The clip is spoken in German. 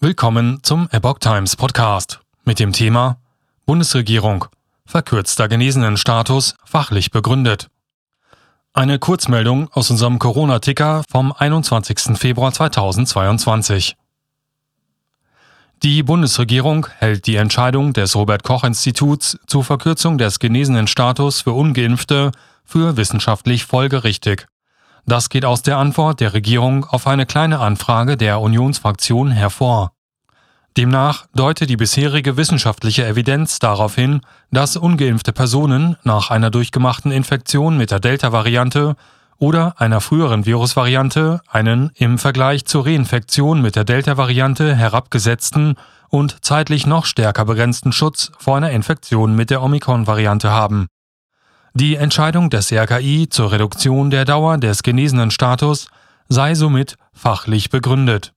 Willkommen zum Epoch Times Podcast mit dem Thema Bundesregierung verkürzter Genesenenstatus fachlich begründet. Eine Kurzmeldung aus unserem Corona-Ticker vom 21. Februar 2022. Die Bundesregierung hält die Entscheidung des Robert Koch Instituts zur Verkürzung des Genesenenstatus für ungeimpfte für wissenschaftlich folgerichtig. Das geht aus der Antwort der Regierung auf eine kleine Anfrage der Unionsfraktion hervor. Demnach deute die bisherige wissenschaftliche Evidenz darauf hin, dass ungeimpfte Personen nach einer durchgemachten Infektion mit der Delta-Variante oder einer früheren Virusvariante einen im Vergleich zur Reinfektion mit der Delta-Variante herabgesetzten und zeitlich noch stärker begrenzten Schutz vor einer Infektion mit der Omikron-Variante haben. Die Entscheidung des RKI zur Reduktion der Dauer des genesenen Status sei somit fachlich begründet